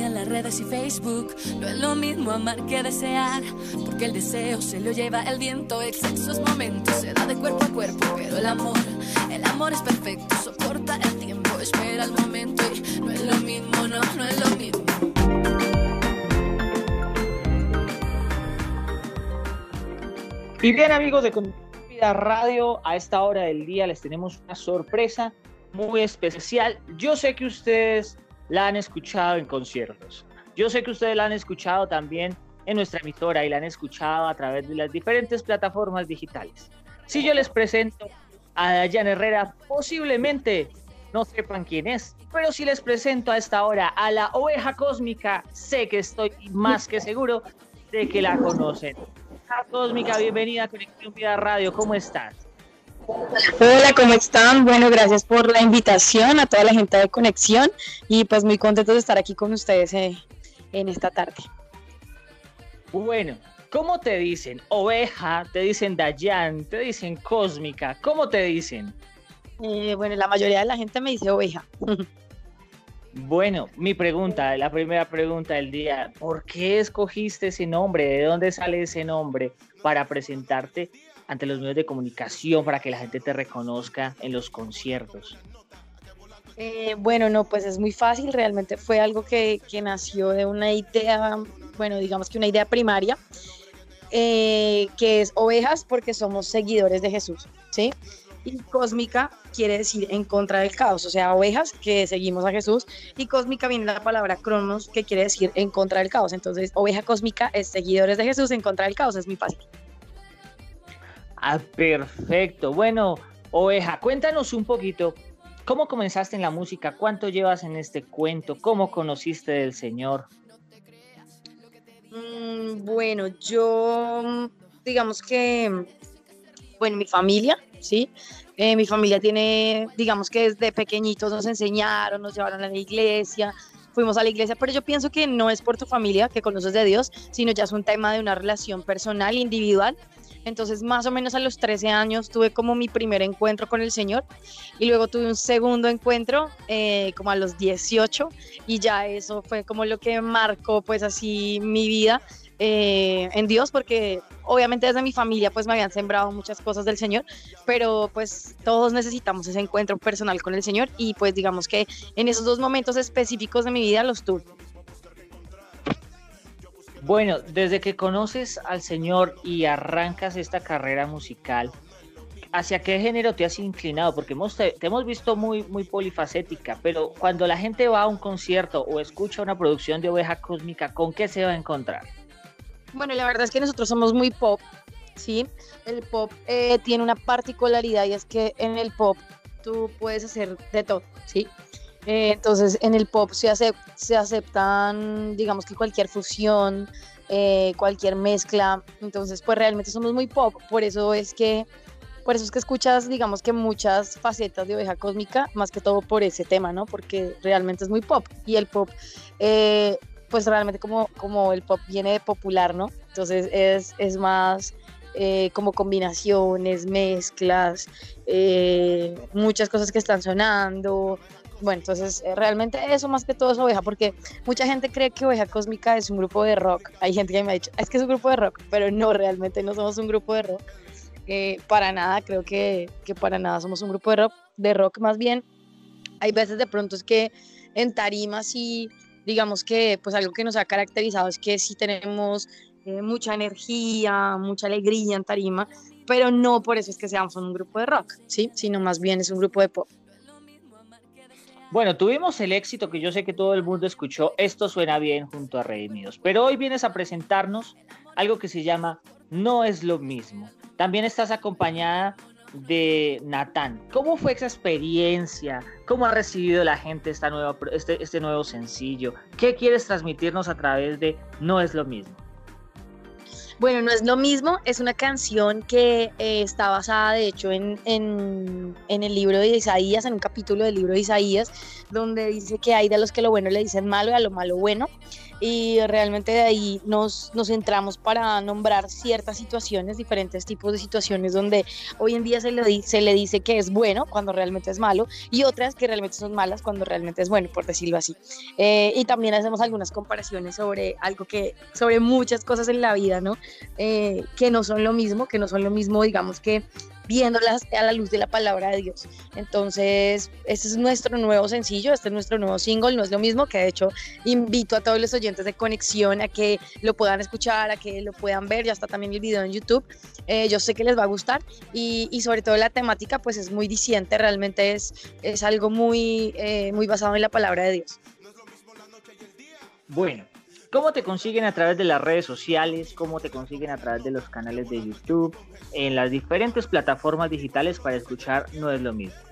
enseña las redes y Facebook. No es lo mismo amar que desear, porque el deseo se lo lleva el viento. El sexo es momento, se da de cuerpo a cuerpo, pero el amor, el amor es perfecto, soporta el tiempo, espera el momento y no es lo mismo, no, no es lo mismo. Y bien amigos de Vida Radio, a esta hora del día les tenemos una sorpresa muy especial. Yo sé que ustedes la han escuchado en conciertos. Yo sé que ustedes la han escuchado también en nuestra emisora y la han escuchado a través de las diferentes plataformas digitales. Si yo les presento a Dayan Herrera, posiblemente no sepan quién es, pero si les presento a esta hora a la oveja cósmica, sé que estoy más que seguro de que la conocen. Cósmica, bienvenida a Conexión Vida Radio, ¿cómo estás? Hola, ¿cómo están? Bueno, gracias por la invitación a toda la gente de Conexión y pues muy contentos de estar aquí con ustedes eh, en esta tarde. Bueno, ¿cómo te dicen? Oveja, te dicen Dayan, te dicen Cósmica, ¿cómo te dicen? Eh, bueno, la mayoría de la gente me dice oveja. Bueno, mi pregunta, la primera pregunta del día, ¿por qué escogiste ese nombre? ¿De dónde sale ese nombre para presentarte ante los medios de comunicación para que la gente te reconozca en los conciertos? Eh, bueno, no, pues es muy fácil, realmente fue algo que, nació de una idea, bueno, digamos que una idea primaria, eh, que es ovejas porque somos seguidores de Jesús, ¿sí? Y cósmica quiere decir en contra del caos, o sea, ovejas que seguimos a Jesús, y cósmica viene la palabra cronos que quiere decir en contra del caos, entonces oveja cósmica es seguidores de Jesús en contra del caos, es muy fácil. Ah, perfecto. Bueno, Oveja, cuéntanos un poquito, ¿cómo comenzaste en la música? ¿Cuánto llevas en este cuento? ¿Cómo conociste del Señor? Mm, bueno, yo, digamos que, bueno, mi familia, ¿sí? Eh, mi familia tiene, digamos que desde pequeñitos nos enseñaron, nos llevaron a la iglesia, fuimos a la iglesia, pero yo pienso que no es por tu familia que conoces de Dios, sino ya es un tema de una relación personal, individual, entonces, más o menos a los 13 años tuve como mi primer encuentro con el Señor y luego tuve un segundo encuentro eh, como a los 18 y ya eso fue como lo que marcó pues así mi vida eh, en Dios porque obviamente desde mi familia pues me habían sembrado muchas cosas del Señor, pero pues todos necesitamos ese encuentro personal con el Señor y pues digamos que en esos dos momentos específicos de mi vida los tuve. Bueno, desde que conoces al Señor y arrancas esta carrera musical, ¿hacia qué género te has inclinado? Porque hemos, te, hemos visto muy, muy polifacética, pero cuando la gente va a un concierto o escucha una producción de Oveja Cósmica, ¿con qué se va a encontrar? Bueno, la verdad es que nosotros somos muy pop, ¿sí? El pop eh, tiene una particularidad y es que en el pop tú puedes hacer de todo, ¿sí? Eh, entonces en el pop se, aceptan, digamos que cualquier fusión, eh, cualquier mezcla. Entonces pues realmente somos muy pop. Por eso es que, por eso es que escuchas, digamos que muchas facetas de oveja cósmica, más que todo por ese tema, ¿no? Porque realmente es muy pop. Y el pop, eh, pues realmente como, como el pop viene de popular, ¿no? Entonces es, es más... como combinaciones, mezclas, muchas cosas que están sonando, bueno, entonces eh, realmente eso más que todo es Oveja, porque mucha gente cree que Oveja Cósmica es un grupo de rock. Hay gente que me ha dicho, es que es un grupo de rock, pero no, realmente no somos un grupo de rock. Eh, para nada, creo que, que, para nada somos un grupo de rock, de rock más bien. Hay veces de pronto es que en tarimas sí, digamos que pues algo que nos ha caracterizado es que sí tenemos eh, mucha energía, mucha alegría en tarima, pero no por eso es que seamos un grupo de rock, ¿sí? Sino más bien es un grupo de pop. Bueno, tuvimos el éxito que yo sé que todo el mundo escuchó, Esto suena bien junto a Redimidos, pero hoy vienes a presentarnos algo que se llama No es lo mismo. También estás acompañada de Natán. ¿Cómo fue esa experiencia? ¿Cómo ha recibido la gente esta nueva, este, este nuevo sencillo? ¿Qué quieres transmitirnos a través de No es lo mismo? Bueno, no es lo mismo, es una canción que eh, está basada de hecho en, el libro de Isaías, en un capítulo del libro de Isaías, donde dice que hay de los que lo bueno le dicen malo y a lo malo bueno. y realmente de ahí nos, nos centramos para nombrar ciertas situaciones, diferentes tipos de situaciones donde hoy en día se le, se le dice que es bueno cuando realmente es malo y otras que realmente son malas cuando realmente es bueno, por decirlo así. Eh, y también hacemos algunas comparaciones sobre algo que, sobre muchas cosas en la vida, ¿no? Eh, que no son lo mismo, que no son lo mismo, digamos que viéndolas a la luz de la palabra de Dios. Entonces, este es nuestro nuevo sencillo, este es nuestro nuevo single, no es lo mismo que de hecho invito a todos los oyentes de conexión a que lo puedan escuchar, a que lo puedan ver, ya está también el video en YouTube, eh, yo sé que les va a gustar y, y, sobre todo la temática pues es muy diciente, realmente es, es algo muy, eh, muy basado en la palabra de Dios. Bueno, ¿Cómo te consiguen a través de las redes sociales? ¿Cómo te consiguen a través de los canales de YouTube? En las diferentes plataformas digitales para escuchar no es lo mismo.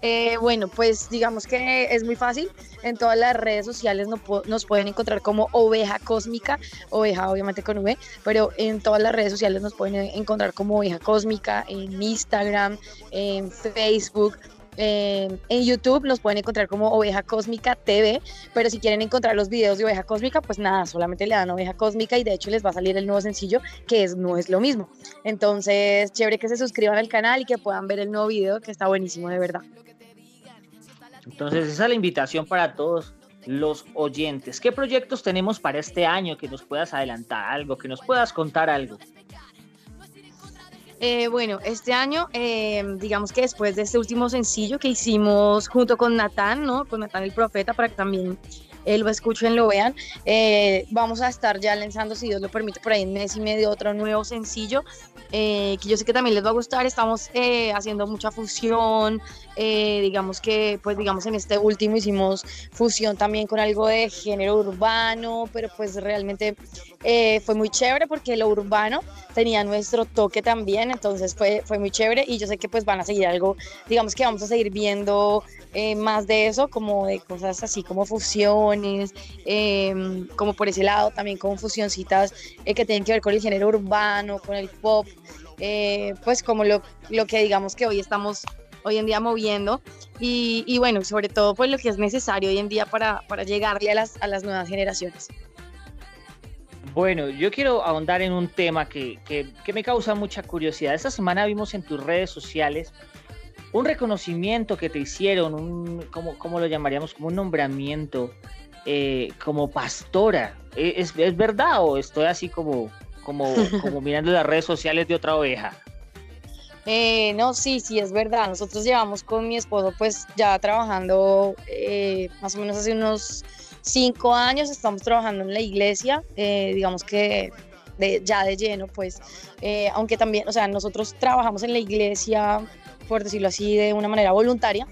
Eh, bueno, pues digamos que es muy fácil. En todas las redes sociales nos, pueden encontrar como Oveja Cósmica, Oveja obviamente con V, pero en todas las redes sociales nos pueden encontrar como Oveja Cósmica, en Instagram, en Facebook, en YouTube nos pueden encontrar como Oveja Cósmica TV, pero si quieren encontrar los videos de Oveja Cósmica, pues nada, solamente le dan Oveja Cósmica y de hecho les va a salir el nuevo sencillo que es No es lo mismo. Entonces, chévere que se suscriban al canal y que puedan ver el nuevo video que está buenísimo de verdad. Entonces, esa es la invitación para todos los oyentes. ¿Qué proyectos tenemos para este año? Que nos puedas adelantar algo, que nos puedas contar algo. Eh, bueno, este año, eh, digamos que después de este último sencillo que hicimos junto con Natán, ¿no? Con Natán el Profeta, para que también él lo escuchen, lo vean. Eh, vamos a estar ya lanzando, si Dios lo permite, por ahí en mes y medio otro nuevo sencillo que yo sé que también les va a gustar. Estamos haciendo mucha fusión, digamos que, pues digamos en este último hicimos fusión también con algo de género urbano, pero pues realmente fue muy chévere porque lo urbano tenía nuestro toque también, entonces fue, fue muy chévere y yo sé que pues van a seguir algo, digamos que vamos a seguir viendo eh, más de eso, como de cosas así como em, como por ese lado también como fusioncitas eh, que tienen que ver con el género urbano, con el pop, eh, pues como lo, lo que digamos que hoy estamos hoy en día moviendo y, bueno, sobre todo pues lo que es necesario hoy en día para, para llegarle a las, a las nuevas generaciones. Bueno, yo quiero ahondar en un tema que, me causa mucha curiosidad. Esta semana vimos en tus redes sociales un reconocimiento que te hicieron, un, ¿cómo, lo llamaríamos? Como un nombramiento eh, como pastora. ¿E, ¿Es, verdad o estoy así como, como, como mirando las redes sociales de otra oveja? Eh, no, sí, sí, es verdad. Nosotros llevamos con mi esposo pues ya trabajando eh, más o menos hace unos cinco años estamos trabajando en la iglesia, eh, digamos que ya de lleno, pues, eh, aunque también, o sea, nosotros trabajamos en la iglesia, por decirlo así, de una manera voluntaria,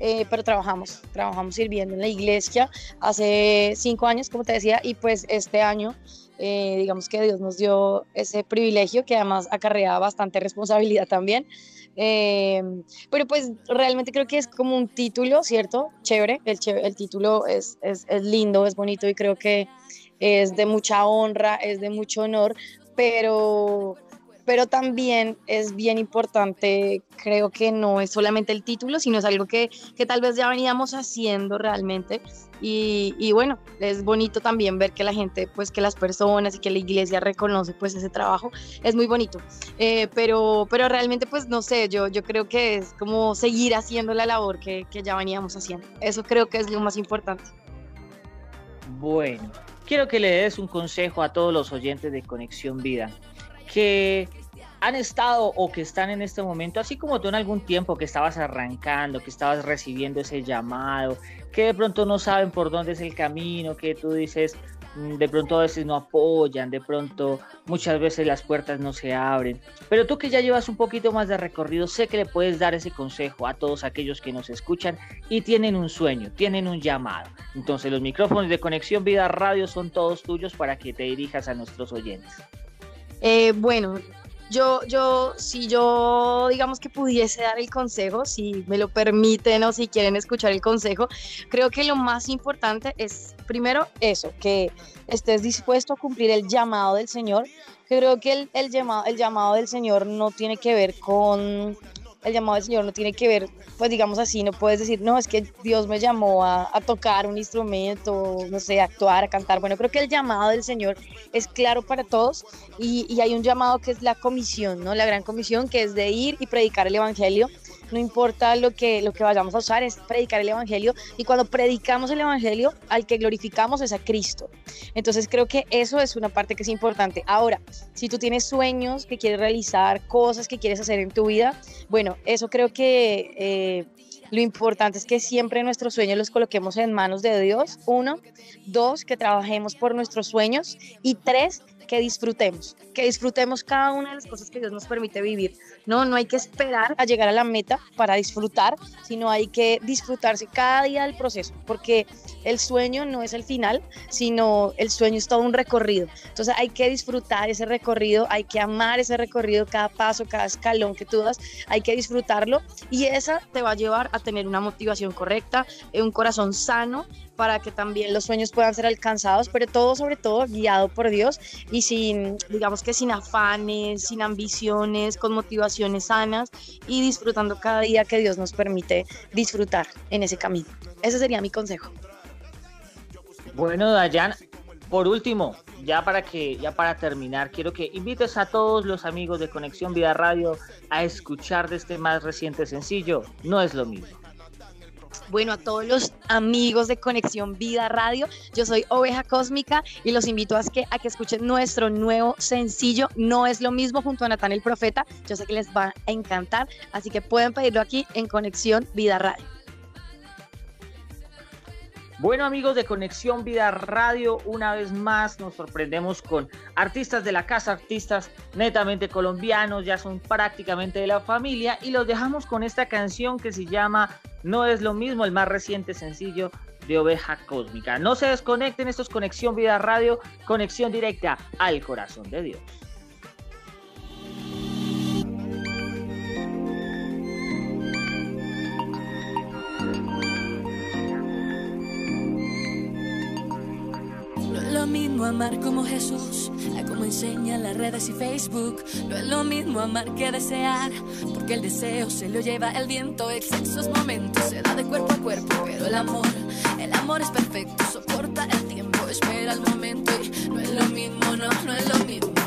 eh, pero trabajamos, trabajamos sirviendo en la iglesia hace cinco años, como te decía, y pues este año, digamos que Dios nos dio ese privilegio que además acarrea bastante responsabilidad también. Eh, pero pues realmente creo que es como un título, ¿cierto? Chévere, el, el título es, es, es lindo, es bonito y creo que es de mucha honra, es de mucho honor, pero pero también es bien importante, creo que no es solamente el título, sino es algo que, que tal vez ya veníamos haciendo realmente. Y, y, bueno, es bonito también ver que la gente, pues que las personas y que la iglesia reconoce pues ese trabajo, es muy bonito. Eh, pero, pero realmente pues no sé, yo, yo creo que es como seguir haciendo la labor que, que ya veníamos haciendo. Eso creo que es lo más importante. Bueno, quiero que le des un consejo a todos los oyentes de Conexión Vida que han estado o que están en este momento, así como tú en algún tiempo que estabas arrancando, que estabas recibiendo ese llamado, que de pronto no saben por dónde es el camino, que tú dices, mm, de pronto a veces no apoyan, de pronto muchas veces las puertas no se abren. Pero tú que ya llevas un poquito más de recorrido, sé que le puedes dar ese consejo a todos aquellos que nos escuchan y tienen un sueño, tienen un llamado. Entonces los micrófonos de Conexión Vida Radio son todos tuyos para que te dirijas a nuestros oyentes. Eh, bueno, yo, yo, si yo, digamos que pudiese dar el consejo, si me lo permiten o si quieren escuchar el consejo, creo que lo más importante es, primero, eso, que estés dispuesto a cumplir el llamado del Señor. Creo que el, el, llamado, el llamado del Señor no tiene que ver con el llamado del Señor no tiene que ver, pues digamos así, no puedes decir, no, es que Dios me llamó a, tocar un instrumento, no sé, a actuar, a cantar. Bueno, creo que el llamado del Señor es claro para todos y, y hay un llamado que es la comisión, ¿no? La gran comisión que es de ir y predicar el Evangelio no importa lo que, lo que vayamos a usar, es predicar el Evangelio y cuando predicamos el Evangelio, al que glorificamos es a Cristo. Entonces creo que eso es una parte que es importante. Ahora, si tú tienes sueños que quieres realizar, cosas que quieres hacer en tu vida, bueno, eso creo que... Eh, lo importante es que siempre nuestros sueños los coloquemos en manos de Dios. Uno, dos, que trabajemos por nuestros sueños. Y tres, que disfrutemos, que disfrutemos cada una de las cosas que Dios nos permite vivir. No, no hay que esperar a llegar a la meta para disfrutar, sino hay que disfrutarse cada día del proceso, porque el sueño no es el final, sino el sueño es todo un recorrido. Entonces hay que disfrutar ese recorrido, hay que amar ese recorrido, cada paso, cada escalón que tú das, hay que disfrutarlo y esa te va a llevar a tener una motivación correcta, un corazón sano para que también los sueños puedan ser alcanzados, pero todo sobre todo guiado por Dios y sin, digamos que sin afanes, sin ambiciones, con motivaciones sanas y disfrutando cada día que Dios nos permite disfrutar en ese camino. Ese sería mi consejo. Bueno, Dayan, por último, ya para que ya para terminar, quiero que invites a todos los amigos de Conexión Vida Radio a escuchar de este más reciente sencillo, No es lo mismo. Bueno, a todos los amigos de Conexión Vida Radio, yo soy Oveja Cósmica y los invito a que, a que escuchen nuestro nuevo sencillo, No es lo mismo, junto a Natán el Profeta. Yo sé que les va a encantar, así que pueden pedirlo aquí en Conexión Vida Radio. Bueno amigos de Conexión Vida Radio, una vez más nos sorprendemos con artistas de la casa, artistas netamente colombianos, ya son prácticamente de la familia y los dejamos con esta canción que se llama No es lo mismo, el más reciente sencillo de Oveja Cósmica. No se desconecten, esto es Conexión Vida Radio, conexión directa al corazón de Dios. Mismo amar como Jesús, a como enseña las redes y Facebook. No es lo mismo amar que desear, porque el deseo se lo lleva el viento. Excesos momentos se da de cuerpo a cuerpo, pero el amor, el amor es perfecto, soporta el tiempo, espera el momento y no es lo mismo, no, no es lo mismo.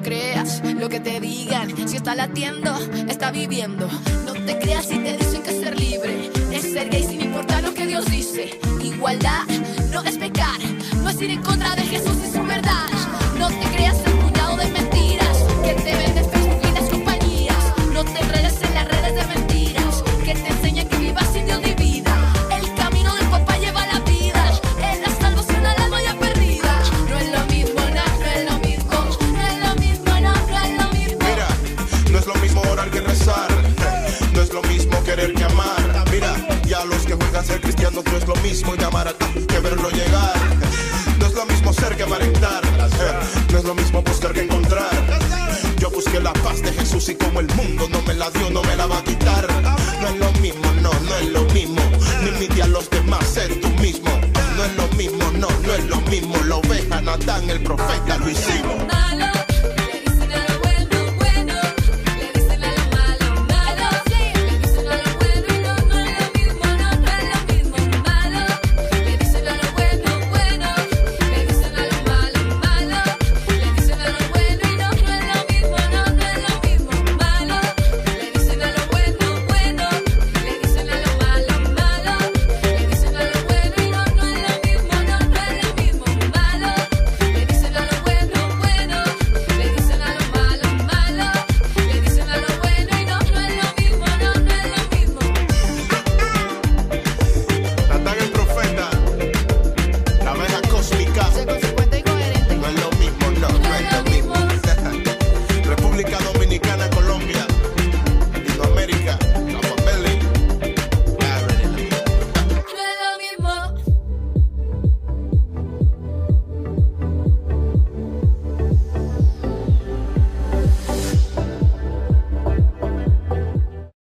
creas lo que te digan. Si está latiendo, está viviendo. No te creas si te dicen que ser libre es ser gay sin importar lo que Dios dice. Igualdad no es pecar, no es ir en contra de Jesús y su verdad. No te creas ser cristiano no es lo mismo llamar a que verlo llegar. No es lo mismo ser que aparentar. No es lo mismo buscar que encontrar. Yo busqué la paz de Jesús y como el mundo no me la dio, no me la va a quitar. No es lo mismo, no, no es lo mismo. Ni imite a los demás, ser tú mismo. No es lo mismo, no, no es lo mismo. La oveja, Natán, el profeta, lo hicimos.